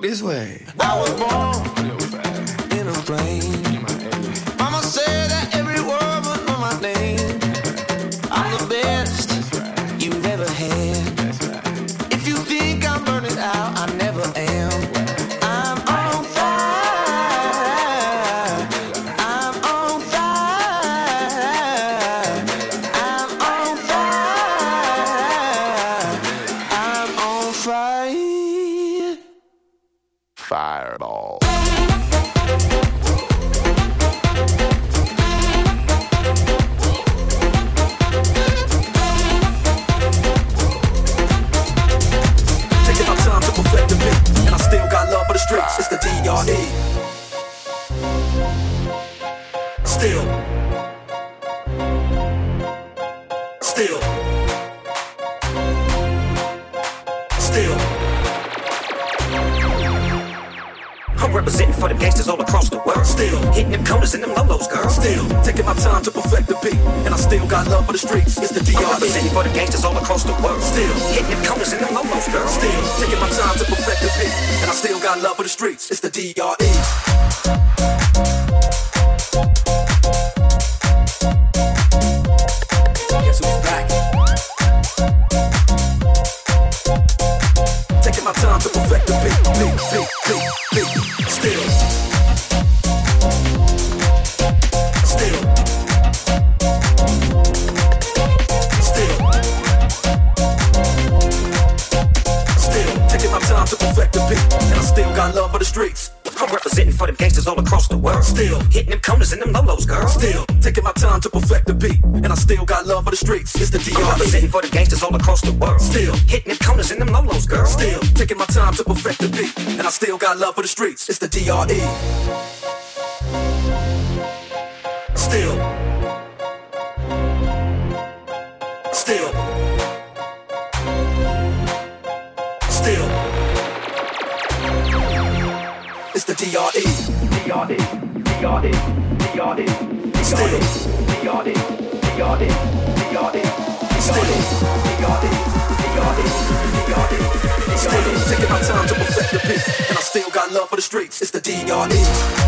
This way. I was born in a plane. Mama said that every word the DRE. representing for the gangsters all across the world. Still. Hitting them corners and them lolos, girl. Still taking my time to perfect the beat, and I still got love for the streets. It's the. DRE. Representing for them gangsters all across the world. Still Hitting them corners and them lolos, girl. Still taking my time to perfect the beat, and I still got love for the streets. It's the DRE. Still. Still. Still. It's the DRE. DRE, DRE, DRE, Still. DRE, DRE, DRE, Still. DRE, DRE, DRE. Still taking my time to perfect the and I still got love for the streets. It's the DRE.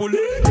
Trampolin.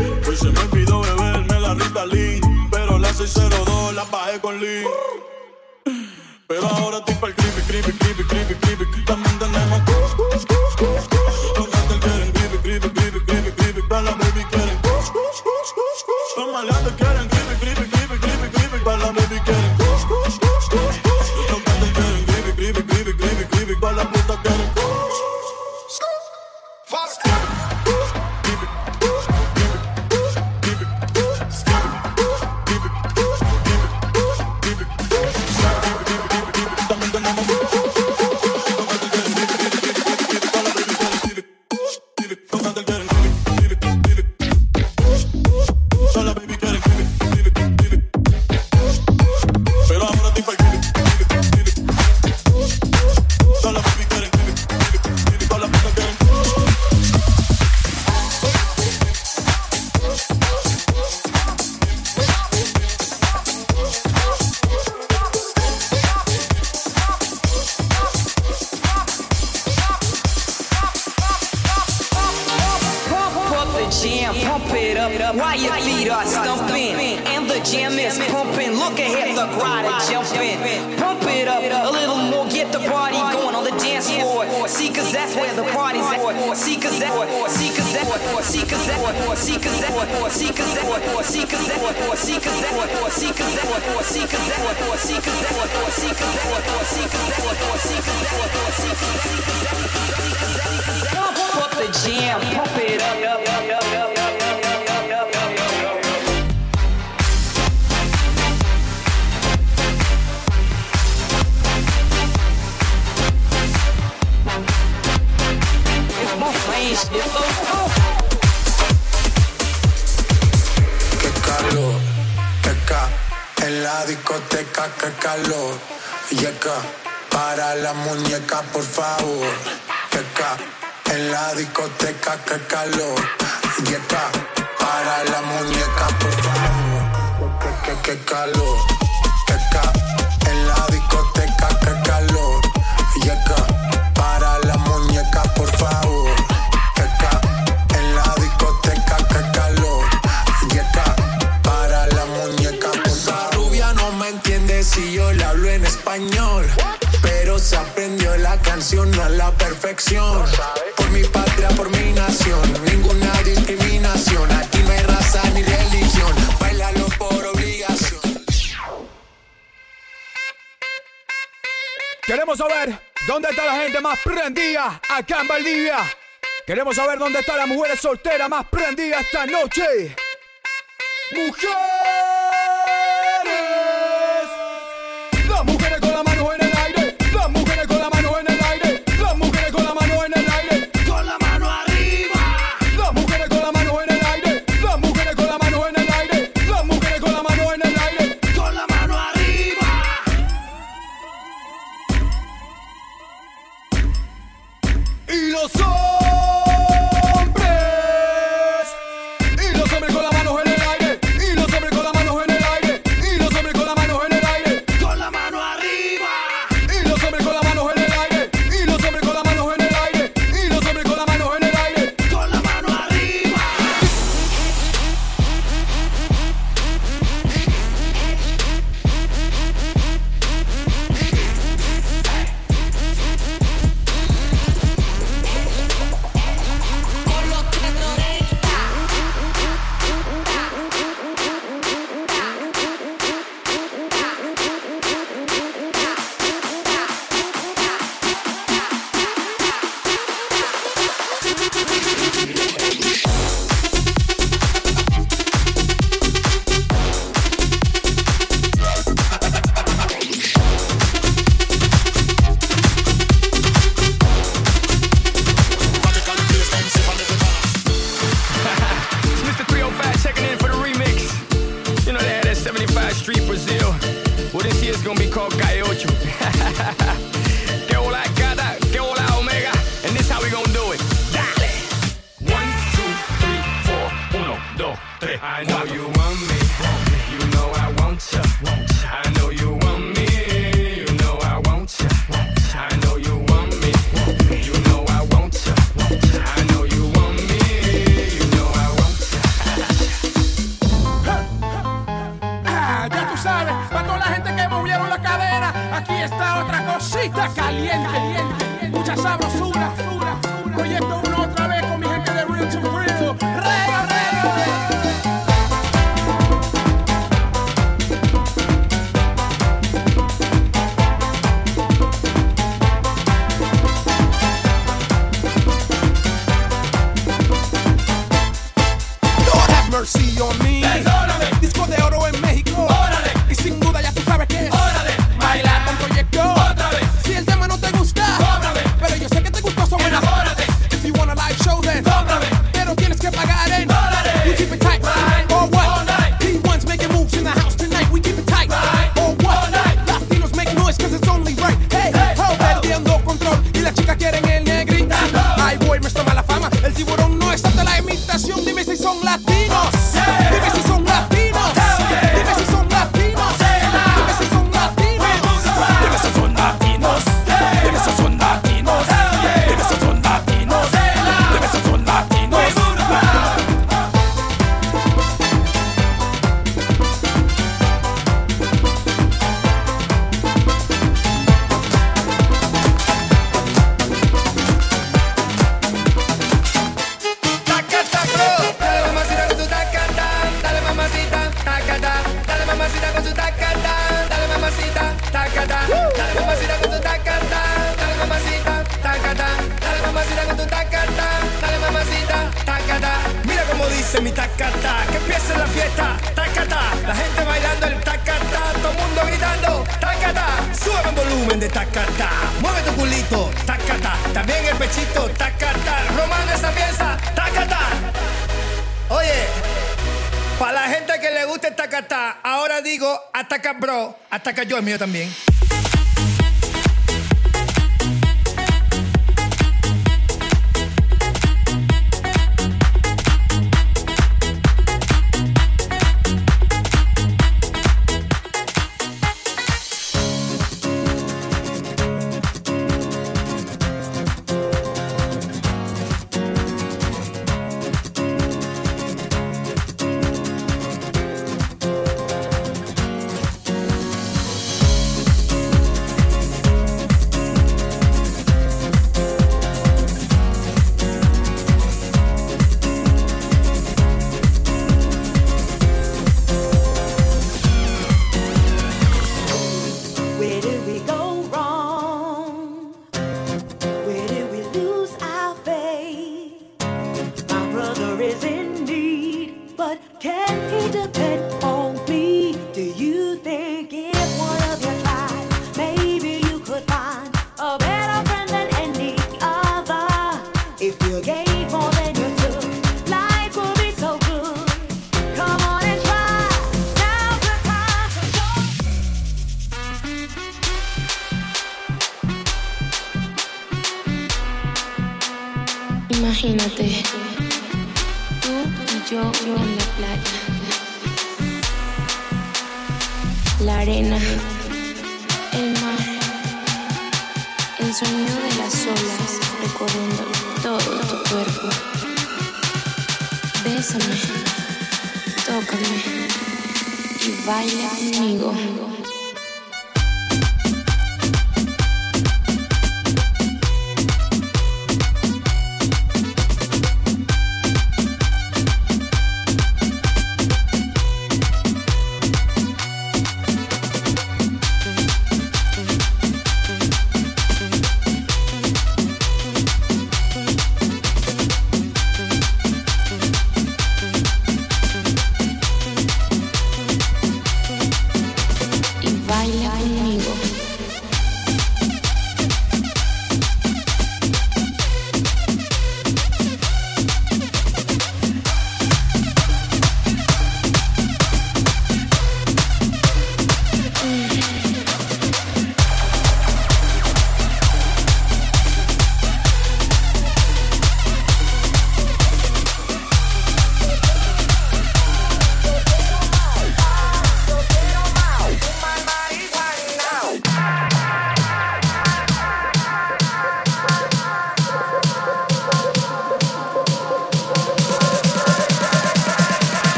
yo le hablo en español. Pero se aprendió la canción a la perfección. Por mi patria, por mi nación, ninguna discriminación. Aquí no hay raza ni religión. Bailalo por obligación. Queremos saber dónde está la gente más prendida acá en Valdivia. Queremos saber dónde está la mujer soltera más prendida esta noche. ¡Mujer!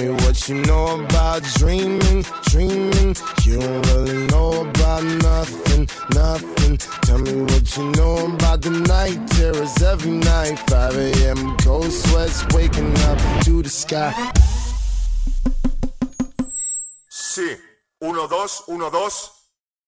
me what you know about dreaming, dreaming. You don't really know about nothing, nothing. Tell me what you know about the night terrors every night. 5 a.m. cold sweats waking up to the sky. Sí, 1, 2, 1, 2.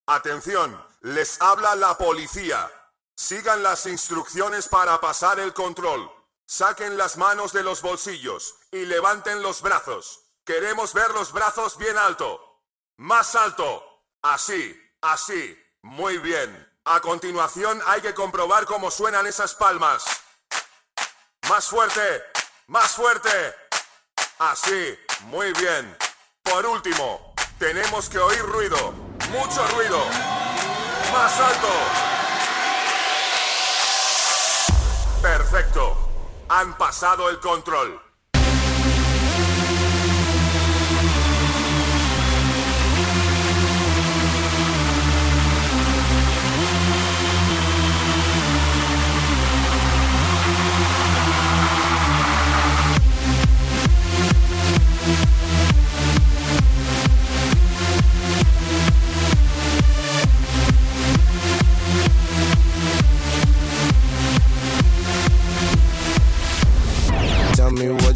Atención, les habla la policía. Sigan las instrucciones para pasar el control. Saquen las manos de los bolsillos y levanten los brazos. Queremos ver los brazos bien alto. Más alto. Así, así. Muy bien. A continuación hay que comprobar cómo suenan esas palmas. Más fuerte. Más fuerte. Así. Muy bien. Por último, tenemos que oír ruido. Mucho ruido. Más alto. Perfecto. Han pasado el control.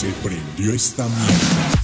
se prendió esta mierda.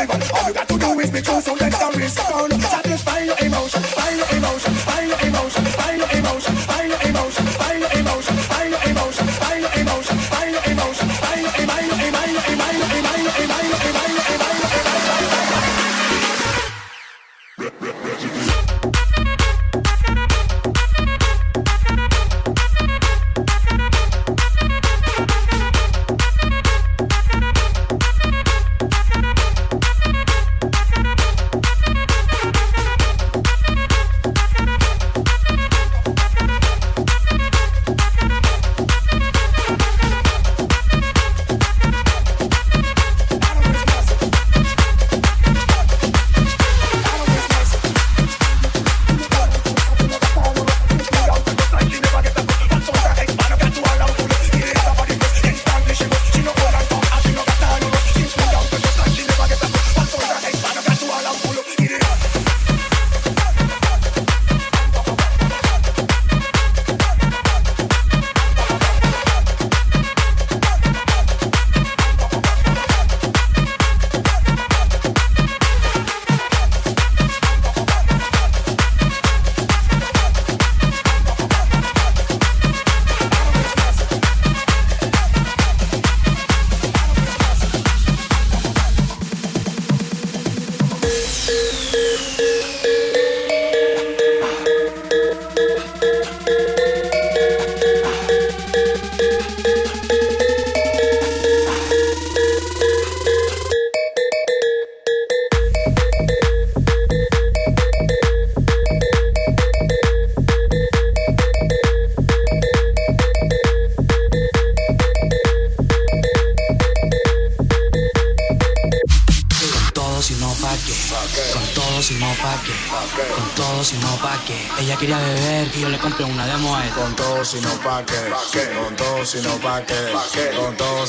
heaven. All you got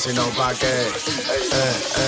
si no, pa' qué. Eh, eh,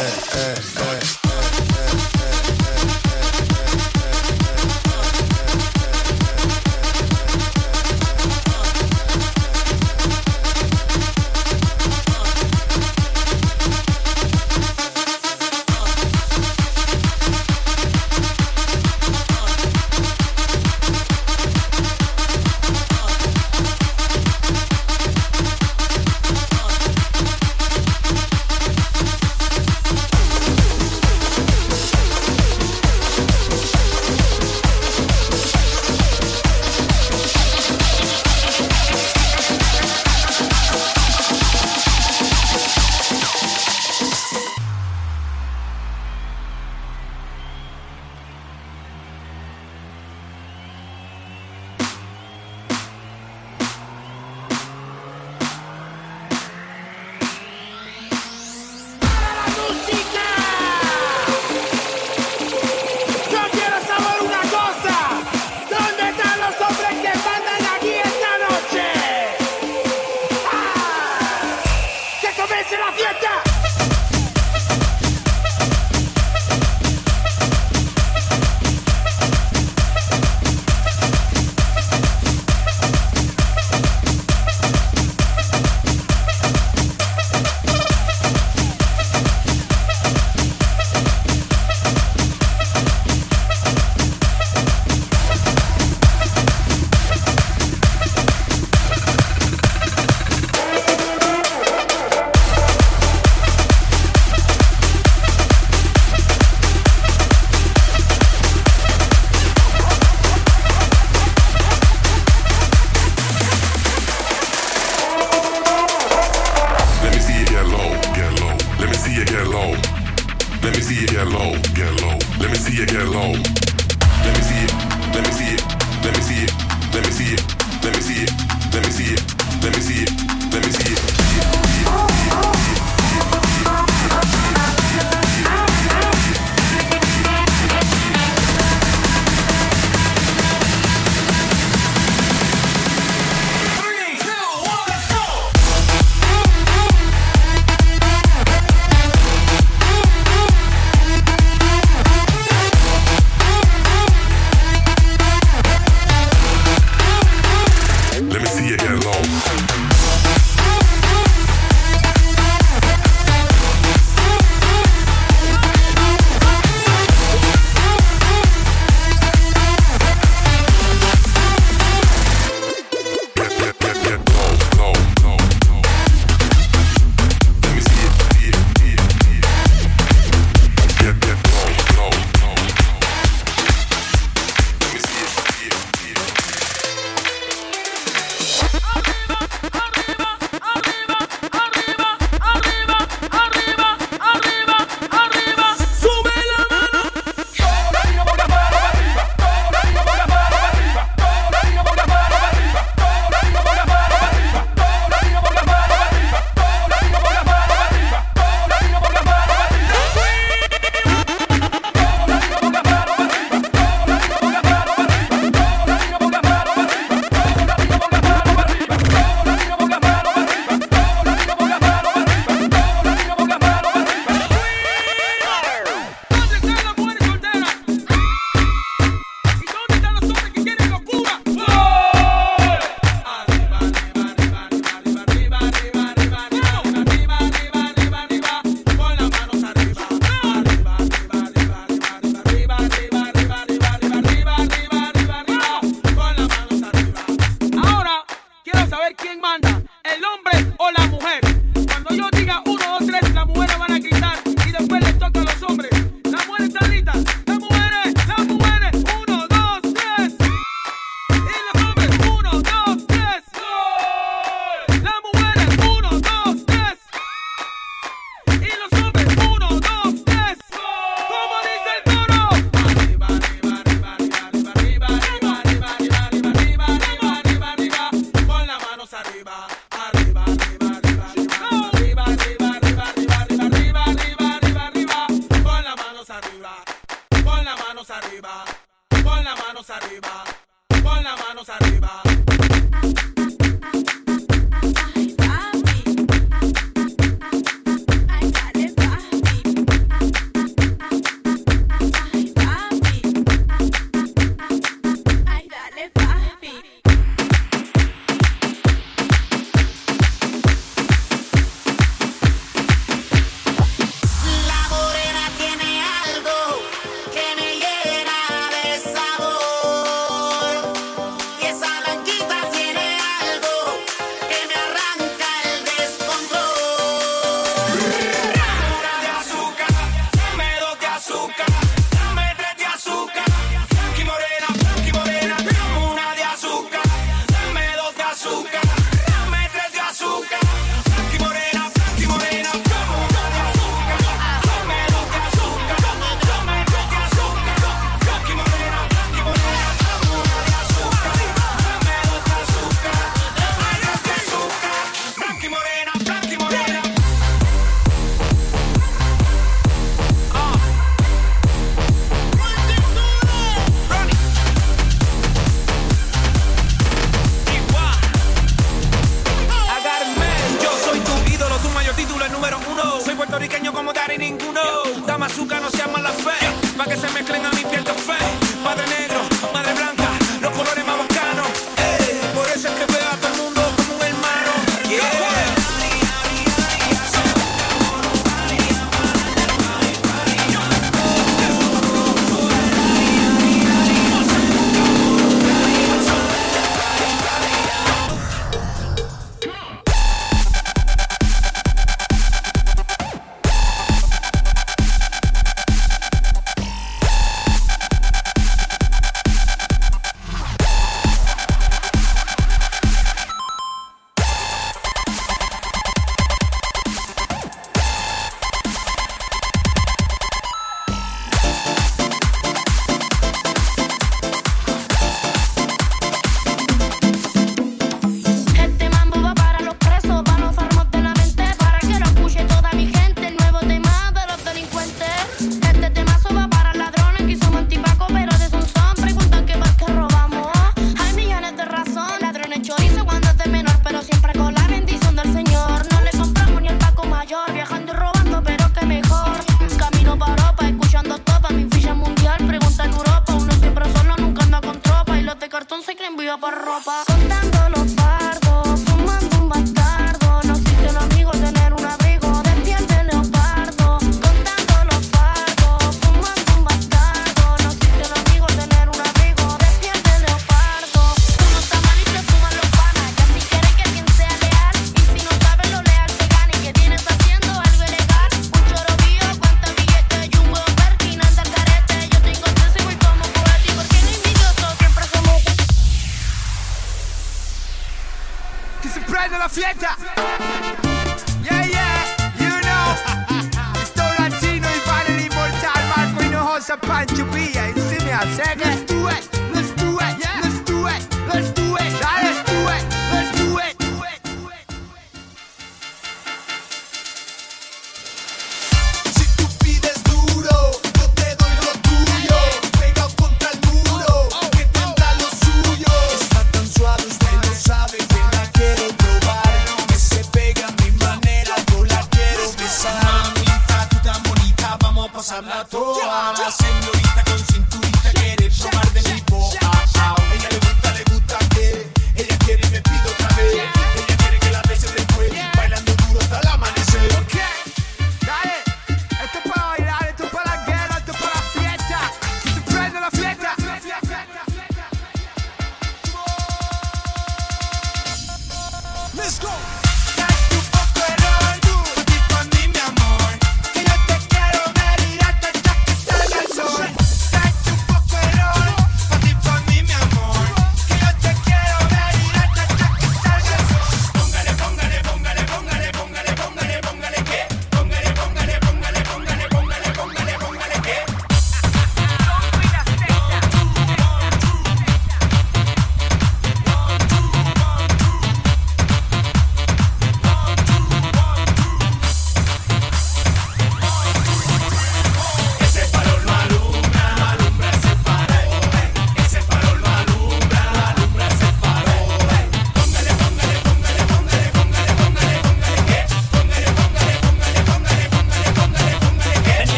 ni ninguno. Damazuca no sea mala fe, pa' que se mezclen a mi piel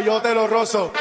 yo te lo rozo.